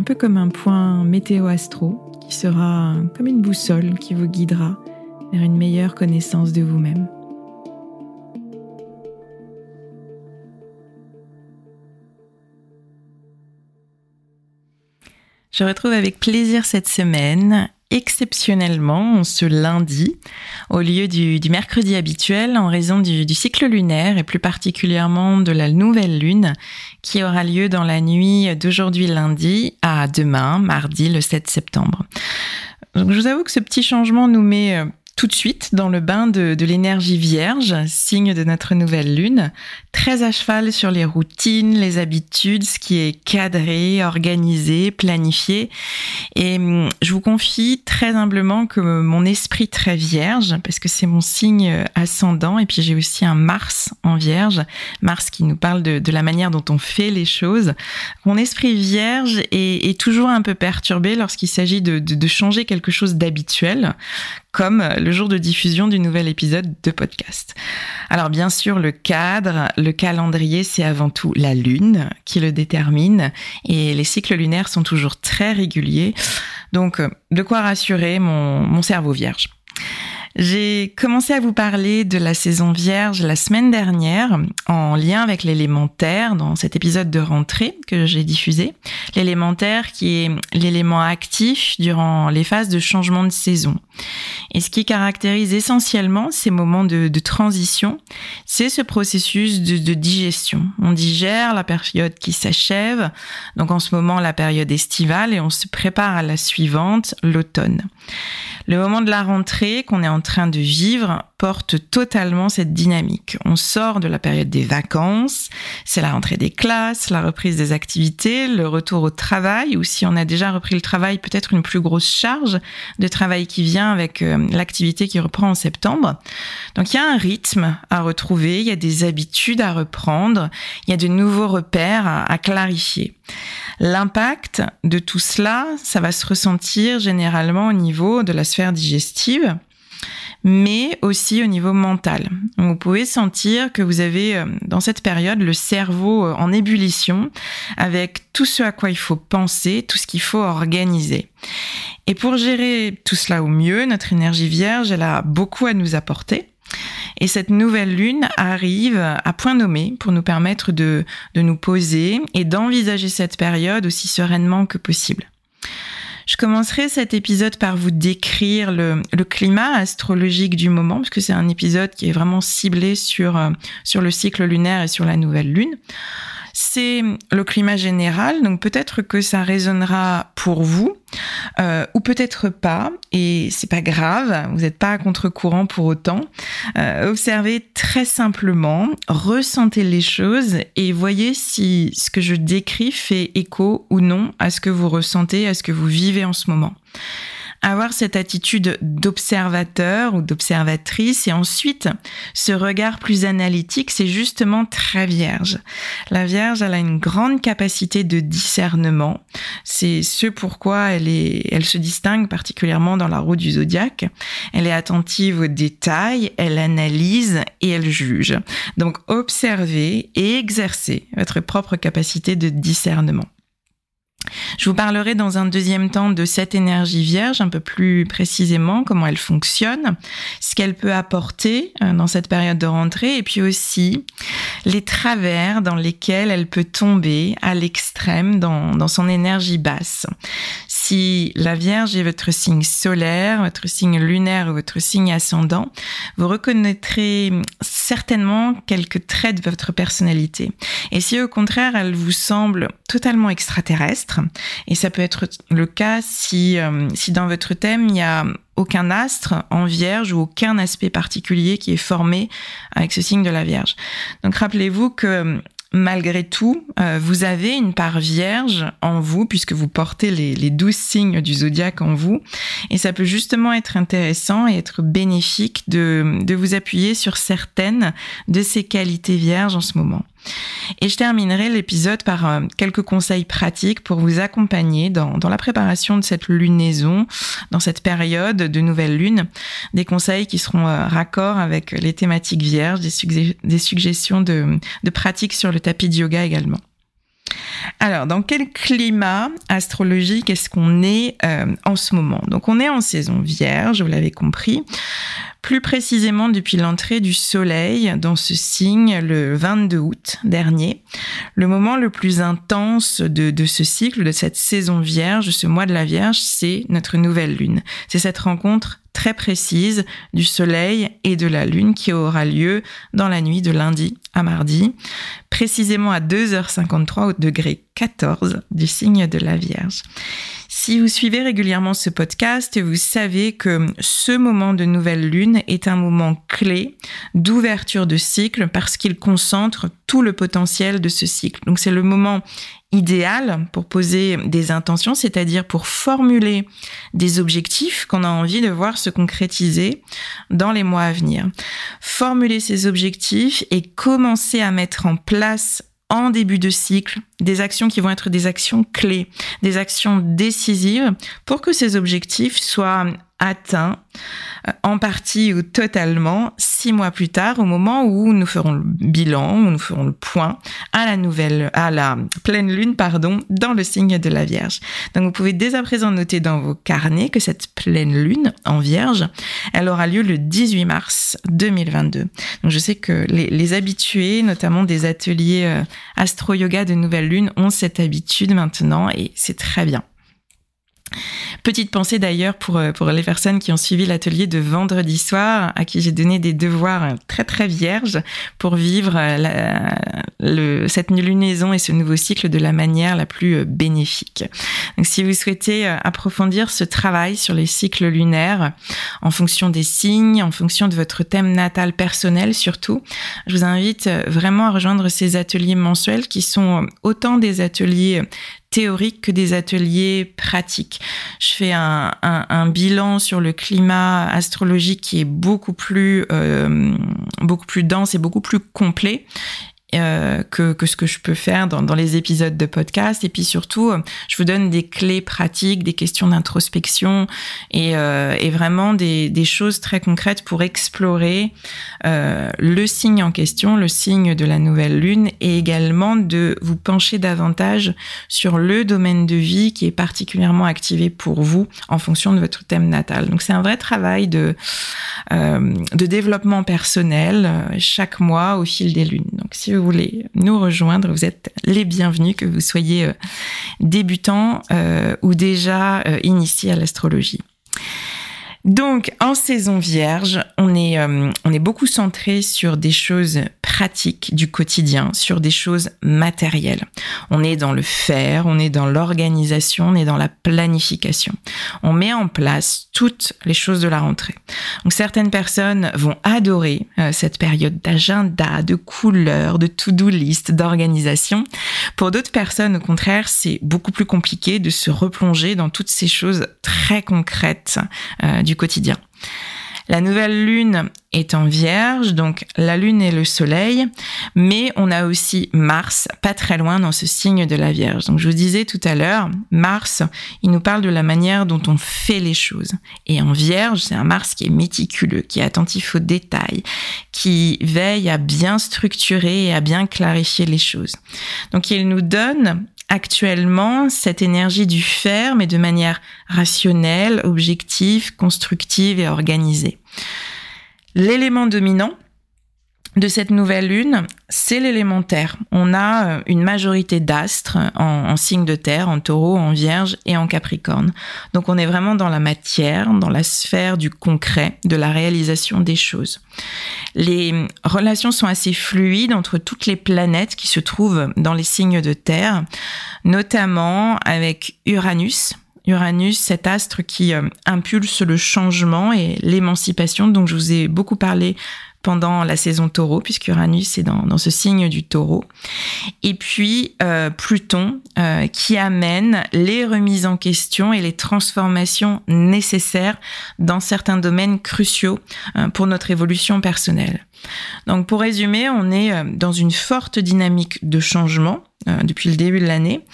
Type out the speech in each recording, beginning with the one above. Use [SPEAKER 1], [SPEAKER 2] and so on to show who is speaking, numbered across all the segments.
[SPEAKER 1] un peu comme un point météo-astro qui sera comme une boussole qui vous guidera vers une meilleure connaissance de vous-même. Je retrouve avec plaisir cette semaine exceptionnellement ce lundi au lieu du, mercredi habituel en raison du, du, cycle lunaire et plus particulièrement de la nouvelle lune qui aura lieu dans la nuit d'aujourd'hui lundi à demain, mardi le 7 septembre. Donc, je vous avoue que ce petit changement nous met euh, tout de suite dans le bain de, l'énergie vierge, signe de notre nouvelle lune, très à cheval sur les routines, les habitudes, ce qui est cadré, organisé, planifié. Et hum, je vous confie très humblement que mon esprit très vierge, parce que c'est mon signe ascendant, et puis j'ai aussi un Mars en vierge, Mars qui nous parle de, la manière dont on fait les choses. Mon esprit vierge est, toujours un peu perturbé lorsqu'il s'agit de, de changer quelque chose d'habituel, comme le jour de diffusion du nouvel épisode de podcast. Alors bien sûr, le cadre, le calendrier, c'est avant tout la Lune qui le détermine et les cycles lunaires sont toujours très réguliers. Donc, de quoi rassurer mon, mon cerveau vierge. J'ai commencé à vous parler de la saison vierge la semaine dernière en lien avec l'élémentaire dans cet épisode de rentrée que j'ai diffusé. L'élémentaire qui est l'élément actif durant les phases de changement de saison. Et ce qui caractérise essentiellement ces moments de, transition, c'est ce processus de, digestion. On digère la période qui s'achève, donc en ce moment la période estivale, et on se prépare à la suivante, l'automne. Le moment de la rentrée qu'on est en train de vivre porte totalement cette dynamique. On sort de la période des vacances, c'est la rentrée des classes, la reprise des activités, le retour au travail, ou si on a déjà repris le travail, peut-être une plus grosse charge de travail qui vient avec euh, l'activité qui reprend en septembre. Donc il y a un rythme à retrouver, il y a des habitudes à reprendre, il y a de nouveaux repères à clarifier. L'impact de tout cela, ça va se ressentir généralement au niveau de la sphère digestive, mais aussi au niveau mental. Vous pouvez sentir que vous avez euh, dans cette période le cerveau euh, en ébullition avec tout ce à quoi il faut penser, tout ce qu'il faut organiser. Et pour gérer tout cela au mieux, notre énergie vierge, elle a beaucoup à nous apporter. Et cette nouvelle lune arrive à point nommé pour nous permettre de, de nous poser et d'envisager cette période aussi sereinement que possible. Je commencerai cet épisode par vous décrire le, le climat astrologique du moment, parce que c'est un épisode qui est vraiment ciblé sur, euh, sur le cycle lunaire et sur la nouvelle lune. C'est le climat général, donc peut-être que ça résonnera pour vous, euh, ou peut-être pas, et c'est pas grave, vous n'êtes pas à contre-courant pour autant. Euh, observez très simplement, ressentez les choses et voyez si ce que je décris fait écho ou non à ce que vous ressentez, à ce que vous vivez en ce moment avoir cette attitude d'observateur ou d'observatrice et ensuite ce regard plus analytique, c'est justement très vierge. La vierge, elle a une grande capacité de discernement. C'est ce pourquoi elle est, elle se distingue particulièrement dans la roue du zodiaque. Elle est attentive aux détails, elle analyse et elle juge. Donc observez et exercez votre propre capacité de discernement. Je vous parlerai dans un deuxième temps de cette énergie vierge, un peu plus précisément, comment elle fonctionne, ce qu'elle peut apporter euh, dans cette période de rentrée, et puis aussi les travers dans lesquels elle peut tomber à l'extrême dans, dans son énergie basse. Si la Vierge est votre signe solaire, votre signe lunaire ou votre signe ascendant, vous reconnaîtrez certainement quelques traits de votre personnalité. Et si au contraire elle vous semble totalement extraterrestre, et ça peut être le cas si, euh, si dans votre thème, il n'y a aucun astre en vierge ou aucun aspect particulier qui est formé avec ce signe de la vierge. Donc rappelez-vous que malgré tout, euh, vous avez une part vierge en vous, puisque vous portez les, douze signes du zodiaque en vous. Et ça peut justement être intéressant et être bénéfique de, de vous appuyer sur certaines de ces qualités vierges en ce moment. Et je terminerai l'épisode par euh, quelques conseils pratiques pour vous accompagner dans, la préparation de cette lunaison, dans cette période de nouvelle lune. Des conseils qui seront euh, raccords avec les thématiques vierges, des, suggestions de, de pratiques sur le tapis de yoga également. Alors, dans quel climat astrologique est-ce qu'on est, euh, en ce moment? Donc, on est en saison vierge, vous l'avez compris. Plus précisément depuis l'entrée du Soleil dans ce signe le 22 août dernier, le moment le plus intense de, ce cycle, de cette saison vierge, ce mois de la Vierge, c'est notre nouvelle lune. C'est cette rencontre très précise du Soleil et de la Lune qui aura lieu dans la nuit de lundi à mardi, précisément à 2h53 au degré 14 du signe de la Vierge. Si vous suivez régulièrement ce podcast, vous savez que ce moment de nouvelle lune est un moment clé d'ouverture de cycle parce qu'il concentre tout le potentiel de ce cycle. Donc c'est le moment idéal pour poser des intentions, c'est-à-dire pour formuler des objectifs qu'on a envie de voir se concrétiser dans les mois à venir. Formuler ces objectifs et commencer à mettre en place en début de cycle des actions qui vont être des actions clés, des actions décisives pour que ces objectifs soient atteints euh, en partie ou totalement six mois plus tard au moment où nous ferons le bilan, où nous ferons le point à la nouvelle, à la pleine lune, pardon, dans le signe de la Vierge. Donc vous pouvez dès à présent noter dans vos carnets que cette pleine lune en Vierge, elle aura lieu le 18 mars 2022. Donc je sais que les, les habitués, notamment des ateliers euh, astro-yoga de nouvelle lune, ont cette habitude maintenant et c'est très bien. Petite pensée d'ailleurs pour, euh, pour les personnes qui ont suivi l'atelier de vendredi soir, à qui j'ai donné des devoirs très très vierges pour vivre euh, cette lunaison et ce nouveau cycle de la manière la plus euh, bénéfique. Donc si vous souhaitez approfondir ce travail sur les cycles lunaires en fonction des signes, en fonction de votre thème natal personnel surtout, je vous invite vraiment à rejoindre ces ateliers mensuels qui sont autant des ateliers théoriques que des ateliers pratiques. Je fais un, un, un, bilan sur le climat astrologique qui est beaucoup plus, euh, beaucoup plus dense et beaucoup plus complet euh, que, que, ce que je peux faire dans, dans, les épisodes de podcast. Et puis surtout, je vous donne des clés pratiques, des questions d'introspection et, euh, et, vraiment des, des, choses très concrètes pour explorer euh, le signe en question, le signe de la nouvelle lune, et également de vous pencher davantage sur le domaine de vie qui est particulièrement activé pour vous en fonction de votre thème natal. Donc c'est un vrai travail de, euh, de développement personnel euh, chaque mois au fil des lunes. Donc si vous voulez nous rejoindre, vous êtes les bienvenus, que vous soyez euh, débutant euh, ou déjà euh, initié à l'astrologie. Donc, en saison vierge, on est, on est beaucoup centré sur des choses pratiques pratique du quotidien sur des choses matérielles. On est dans le faire, on est dans l'organisation, on est dans la planification. On met en place toutes les choses de la rentrée. Donc certaines personnes vont adorer euh, cette période d'agenda, de couleurs, de to-do list, d'organisation. Pour d'autres personnes, au contraire, c'est beaucoup plus compliqué de se replonger dans toutes ces choses très concrètes euh, du quotidien. La nouvelle lune est en vierge, donc la lune et le soleil, mais on a aussi Mars pas très loin dans ce signe de la vierge. Donc je vous disais tout à l'heure, Mars, il nous parle de la manière dont on fait les choses. Et en vierge, c'est un Mars qui est méticuleux, qui est attentif aux détails, qui veille à bien structurer et à bien clarifier les choses. Donc il nous donne actuellement cette énergie du faire, mais de manière rationnelle, objective, constructive et organisée. L'élément dominant de cette nouvelle lune, c'est l'élémentaire. On a euh, une majorité d'astres en, signe de terre, en taureau, en vierge et en capricorne. Donc on est vraiment dans la matière, dans la sphère du concret, de la réalisation des choses. Les relations sont assez fluides entre toutes les planètes qui se trouvent dans les signes de terre, notamment avec Uranus, Uranus, cet astre qui euh, impulse le changement et l'émancipation dont je vous ai beaucoup parlé pendant la saison taureau, puisque Uranus est dans, ce signe du taureau. Et puis euh, Pluton, euh, qui amène les remises en question et les transformations nécessaires dans certains domaines cruciaux pour notre évolution personnelle. Donc pour résumer, on est dans une forte dynamique de changement euh, depuis le début de l'année.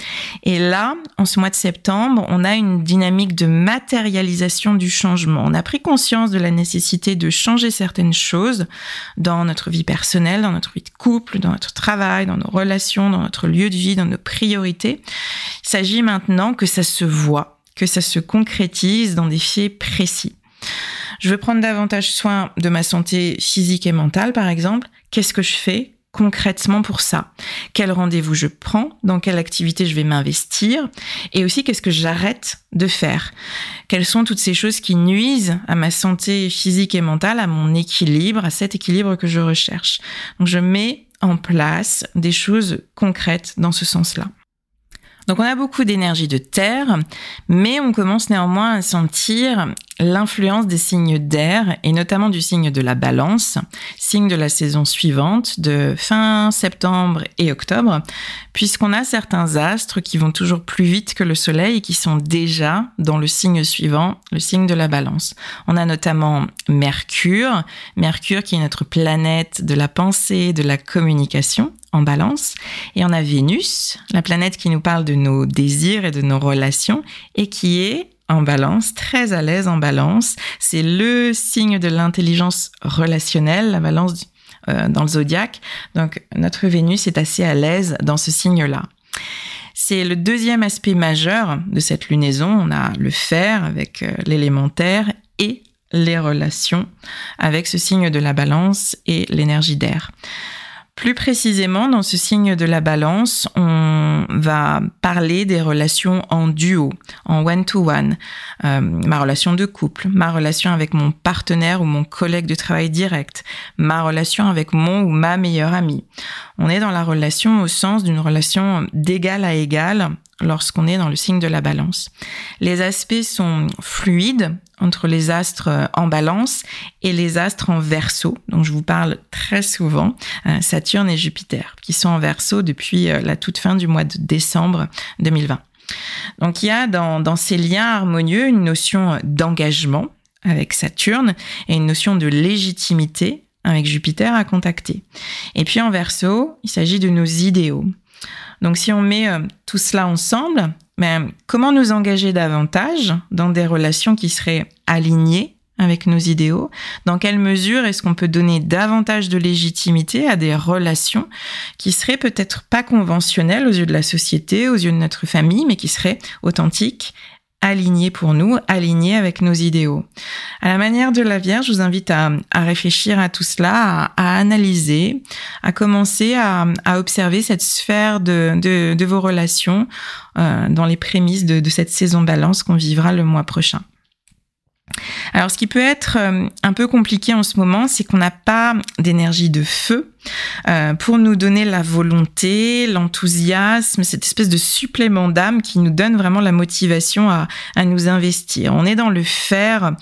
[SPEAKER 1] Et là, en ce mois de septembre, on a une dynamique de matérialisation du changement. On a pris conscience de la nécessité de changer certaines choses dans notre vie personnelle, dans notre vie de couple, dans notre travail, dans nos relations, dans notre lieu de vie, dans nos priorités. Il s'agit maintenant que ça se voit, que ça se concrétise dans des faits précis. Je veux prendre davantage soin de ma santé physique et mentale, par exemple. Qu'est-ce que je fais concrètement pour ça? Quel rendez-vous je prends? Dans quelle activité je vais m'investir? Et aussi, qu'est-ce que j'arrête de faire? Quelles sont toutes ces choses qui nuisent à ma santé physique et mentale, à mon équilibre, à cet équilibre que je recherche? Donc, je mets en place des choses concrètes dans ce sens-là. Donc on a beaucoup d'énergie de terre, mais on commence néanmoins à sentir l'influence des signes d'air et notamment du signe de la balance, signe de la saison suivante de fin septembre et octobre, puisqu'on a certains astres qui vont toujours plus vite que le soleil et qui sont déjà dans le signe suivant, le signe de la balance. On a notamment Mercure, Mercure qui est notre planète de la pensée, de la communication en balance. Et on a Vénus, la planète qui nous parle de nos désirs et de nos relations et qui est en balance, très à l'aise en balance. C'est le signe de l'intelligence relationnelle, la balance euh, dans le zodiaque. Donc notre Vénus est assez à l'aise dans ce signe-là. C'est le deuxième aspect majeur de cette lunaison. On a le fer avec euh, l'élémentaire et les relations avec ce signe de la balance et l'énergie d'air. Plus précisément, dans ce signe de la balance, on va parler des relations en duo, en one-to-one, euh, ma relation de couple, ma relation avec mon partenaire ou mon collègue de travail direct, ma relation avec mon ou ma meilleure amie. On est dans la relation au sens d'une relation d'égal à égal lorsqu'on est dans le signe de la balance. Les aspects sont fluides entre les astres en balance et les astres en verso, dont je vous parle très souvent, euh, Saturne et Jupiter, qui sont en verso depuis euh, la toute fin du mois de décembre 2020. Donc il y a dans, dans ces liens harmonieux une notion d'engagement avec Saturne et une notion de légitimité avec Jupiter à contacter. Et puis en verso, il s'agit de nos idéaux. Donc si on met euh, tout cela ensemble, ben, comment nous engager davantage dans des relations qui seraient alignées avec nos idéaux? Dans quelle mesure est-ce qu'on peut donner davantage de légitimité à des relations qui seraient peut-être pas conventionnelles aux yeux de la société, aux yeux de notre famille, mais qui seraient authentiques aligné pour nous, aligné avec nos idéaux. À la manière de la Vierge, je vous invite à, réfléchir à tout cela, à, analyser, à commencer à, observer cette sphère de, vos relations euh, dans les prémices de, de cette saison balance qu'on vivra le mois prochain. Alors, ce qui peut être euh, un peu compliqué en ce moment, c'est qu'on n'a pas d'énergie de feu euh, pour nous donner la volonté, l'enthousiasme, cette espèce de supplément d'âme qui nous donne vraiment la motivation à, nous investir. On est dans le fer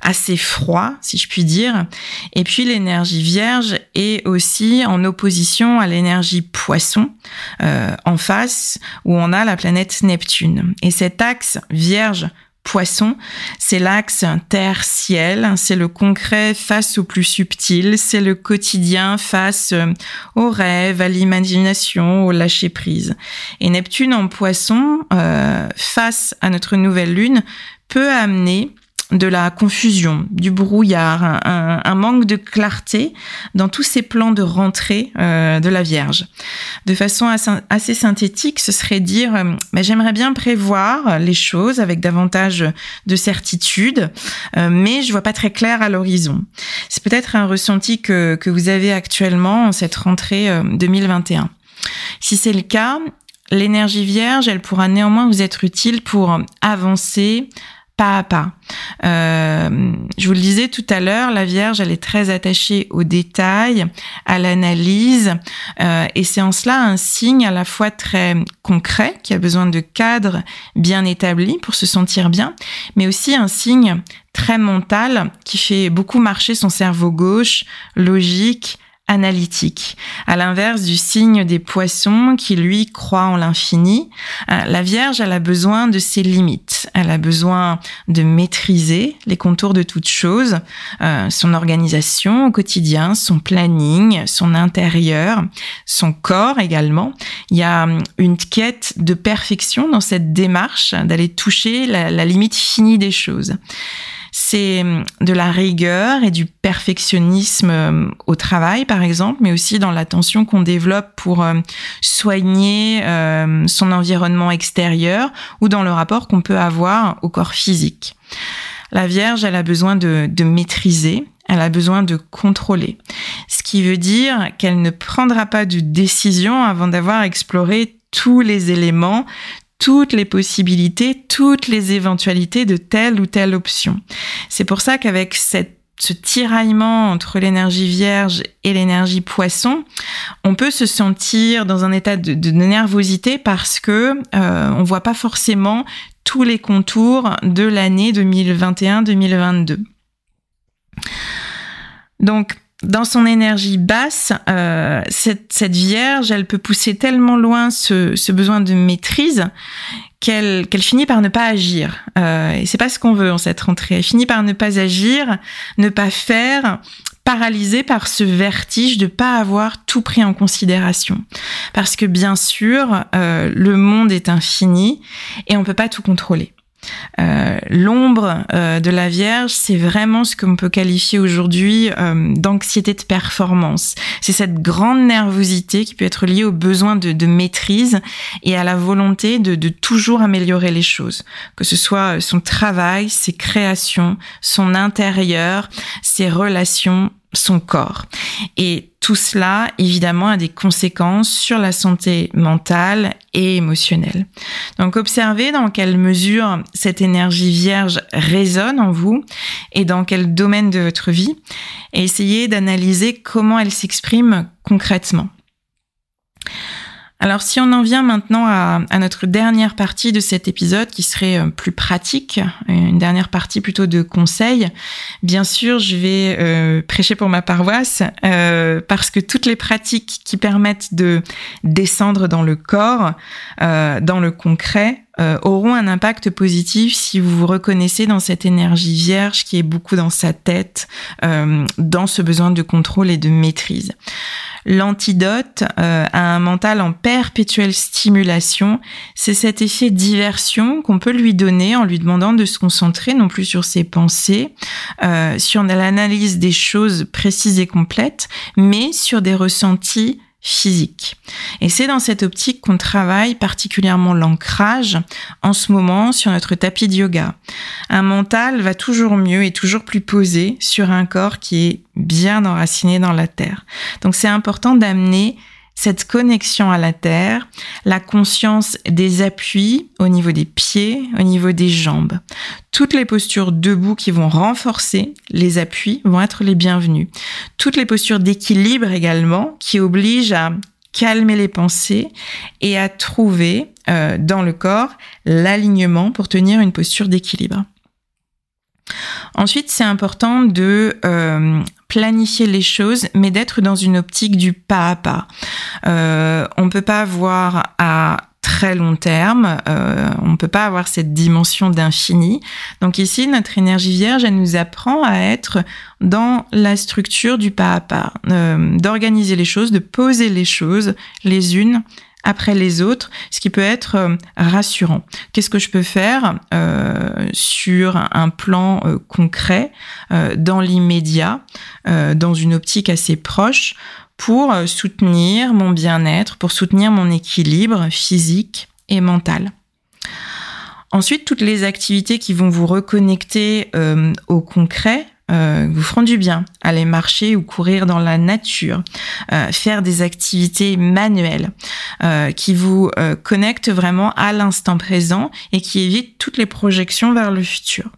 [SPEAKER 1] assez froid, si je puis dire. Et puis, l'énergie vierge est aussi en opposition à l'énergie poisson, euh, en face, où on a la planète Neptune. Et cet axe vierge poisson, c'est l'axe terre-ciel, c'est le concret face au plus subtil, c'est le quotidien face euh, au rêve, à l'imagination, au lâcher-prise. Et Neptune en poisson, euh, face à notre nouvelle lune, peut amener de la confusion, du brouillard, un, manque de clarté dans tous ces plans de rentrée euh, de la Vierge. De façon assez, synthétique, ce serait dire euh, bah, j'aimerais bien prévoir les choses avec davantage de certitude, euh, mais je vois pas très clair à l'horizon. C'est peut-être un ressenti que, que vous avez actuellement en cette rentrée 2021. Si c'est le cas, l'énergie vierge, elle pourra néanmoins vous être utile pour avancer, pas à pas. Euh, je vous le disais tout à l'heure, la Vierge, elle est très attachée aux détails, à l'analyse, euh, et c'est en cela un signe à la fois très concret, qui a besoin de cadres bien établis pour se sentir bien, mais aussi un signe très mental qui fait beaucoup marcher son cerveau gauche, logique, analytique, à l'inverse du signe des poissons qui lui croit en l'infini. Euh, la Vierge, elle a besoin de ses limites, elle a besoin de maîtriser les contours de toute chose, euh, son organisation au quotidien, son planning, son intérieur, son corps également. Il y a hum, une quête de perfection dans cette démarche d'aller toucher la, la limite finie des choses c'est hum, de la rigueur et du perfectionnisme hum, au travail, par exemple, mais aussi dans l'attention qu'on développe pour hum, soigner son environnement extérieur ou dans le rapport qu'on peut avoir au corps physique. La Vierge, elle a besoin de, de maîtriser, elle a besoin de contrôler. Ce qui veut dire qu'elle ne prendra pas de décision avant d'avoir exploré tous les éléments, toutes les possibilités, toutes les éventualités de telle ou telle option. C'est pour ça qu'avec cette ce tiraillement entre l'énergie vierge et l'énergie poisson, on peut se sentir dans un état de, nervosité parce que euh, on voit pas forcément tous les contours de l'année 2021-2022. Donc dans son énergie basse, euh, cette, cette, vierge, elle peut pousser tellement loin ce, ce besoin de maîtrise qu'elle finit par ne pas agir. Euh, et c'est pas ce qu'on veut en cette rentrée. Elle finit par ne pas agir, ne pas faire, paralysée par ce vertige de pas avoir tout pris en considération. Parce que bien sûr, euh, le monde est infini et on peut pas tout contrôler. Euh, l'ombre euh, de la Vierge, c'est vraiment ce qu'on peut qualifier aujourd'hui euh, d'anxiété de performance. C'est cette grande nervosité qui peut être liée au besoin de, maîtrise et à la volonté de, toujours améliorer les choses, que ce soit son travail, ses créations, son intérieur, ses relations son corps. Et tout cela, évidemment, a des conséquences sur la santé mentale et émotionnelle. Donc, observez dans quelle mesure cette énergie vierge résonne en vous et dans quel domaine de votre vie et essayez d'analyser comment elle s'exprime concrètement. Alors si on en vient maintenant à, notre dernière partie de cet épisode qui serait euh, plus pratique, une dernière partie plutôt de conseils, bien sûr je vais euh, prêcher pour ma paroisse euh, parce que toutes les pratiques qui permettent de descendre dans le corps, dans le concret, auront un impact positif si vous vous reconnaissez dans cette énergie vierge qui est beaucoup dans sa tête, dans ce besoin de contrôle et de maîtrise. L'antidote euh, à un mental en perpétuelle stimulation, c'est cet effet diversion qu'on peut lui donner en lui demandant de se concentrer non plus sur ses pensées, euh, sur l'analyse des choses précises et complètes, mais sur des ressentis physique. Et c'est dans cette optique qu'on travaille particulièrement l'ancrage en ce moment sur notre tapis de yoga. Un mental va toujours mieux et toujours plus posé sur un corps qui est bien enraciné dans la terre. Donc c'est important d'amener cette connexion à la terre, la conscience des appuis au niveau des pieds, au niveau des jambes. Toutes les postures debout qui vont renforcer les appuis vont être les bienvenues. Toutes les postures d'équilibre également qui obligent à calmer les pensées et à trouver euh, dans le corps l'alignement pour tenir une posture d'équilibre. Ensuite, c'est important de euh, planifier les choses, mais d'être dans une optique du pas à pas. Euh, on ne peut pas voir à très long terme, euh, on ne peut pas avoir cette dimension d'infini. Donc ici, notre énergie vierge, elle nous apprend à être dans la structure du pas à pas, d'organiser les choses, de poser les choses les unes après les autres, ce qui peut être euh, rassurant. Qu'est-ce que je peux faire euh, sur un plan euh, concret, dans l'immédiat, dans une optique assez proche, pour soutenir mon bien-être, pour soutenir mon équilibre physique et mental. Ensuite, toutes les activités qui vont vous reconnecter au concret, euh, vous feront du bien. Aller marcher ou courir dans la nature, euh, faire des activités manuelles euh, qui vous euh, connectent vraiment à l'instant présent et qui évitent toutes les projections vers le futur.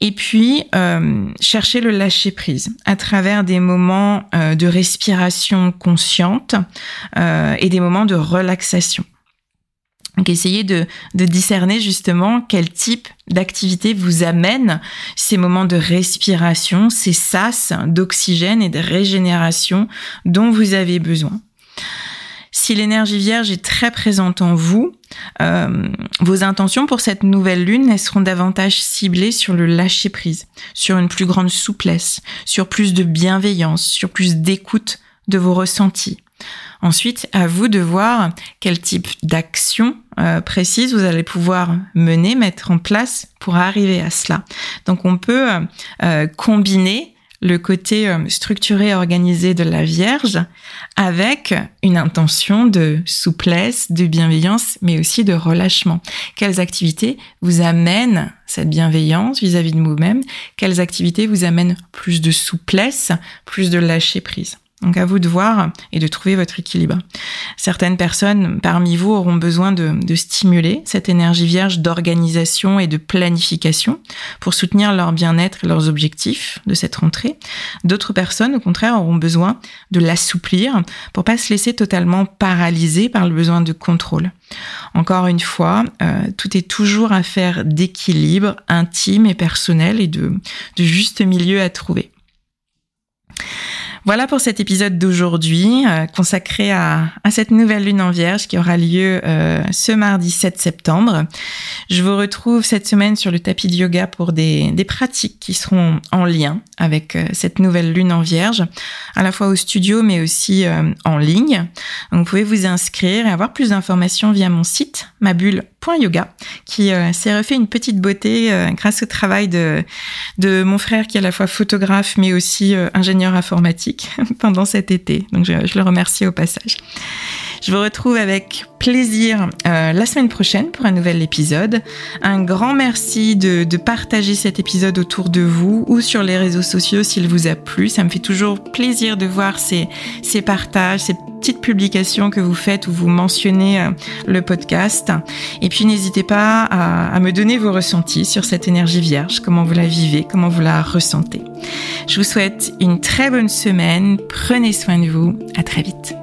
[SPEAKER 1] Et puis, euh, chercher le lâcher-prise à travers des moments de respiration consciente et des moments de relaxation. Donc essayez de, discerner justement quel type d'activité vous amène ces moments de respiration, ces sas d'oxygène et de régénération dont vous avez besoin. Si l'énergie vierge est très présente en vous, euh, vos intentions pour cette nouvelle lune seront davantage ciblées sur le lâcher prise, sur une plus grande souplesse, sur plus de bienveillance, sur plus d'écoute de vos ressentis. Ensuite, à vous de voir quel type d'action euh, précise vous allez pouvoir mener, mettre en place pour arriver à cela. Donc on peut euh, euh, combiner le côté structuré et organisé de la Vierge avec une intention de souplesse, de bienveillance, mais aussi de relâchement. Quelles activités vous amènent cette bienveillance vis-à-vis -vis de vous-même? Quelles activités vous amènent plus de souplesse, plus de lâcher prise? Donc à vous de voir et de trouver votre équilibre. Certaines personnes parmi vous auront besoin de, stimuler cette énergie vierge d'organisation et de planification pour soutenir leur bien-être et leurs objectifs de cette rentrée. D'autres personnes, au contraire, auront besoin de l'assouplir pour pas se laisser totalement paralyser par le besoin de contrôle. Encore une fois, euh, tout est toujours affaire d'équilibre intime et personnel et de, de juste milieu à trouver. Voilà pour cet épisode d'aujourd'hui euh, consacré à, cette nouvelle lune en vierge qui aura lieu euh, ce mardi 7 septembre. Je vous retrouve cette semaine sur le tapis de yoga pour des, pratiques qui seront en lien avec euh, cette nouvelle lune en vierge, à la fois au studio mais aussi en ligne. Vous pouvez vous inscrire et avoir plus d'informations via mon site mabulle.yoga qui s'est refait une petite beauté grâce au travail de mon frère qui est à la fois photographe mais aussi ingénieur informatique pendant cet été. Donc je, le remercie au passage. Je vous retrouve avec plaisir euh, la semaine prochaine pour un nouvel épisode. Un grand merci de, partager cet épisode autour de vous ou sur les réseaux sociaux s'il vous a plu. Ça me fait toujours plaisir de voir ces, ces partages, ces petites publications que vous faites où vous mentionnez euh, le podcast. Et puis n'hésitez pas à, à me donner vos ressentis sur cette énergie vierge, comment vous la vivez, comment vous la ressentez. Je vous souhaite une très bonne semaine. Prenez soin de vous. À très vite.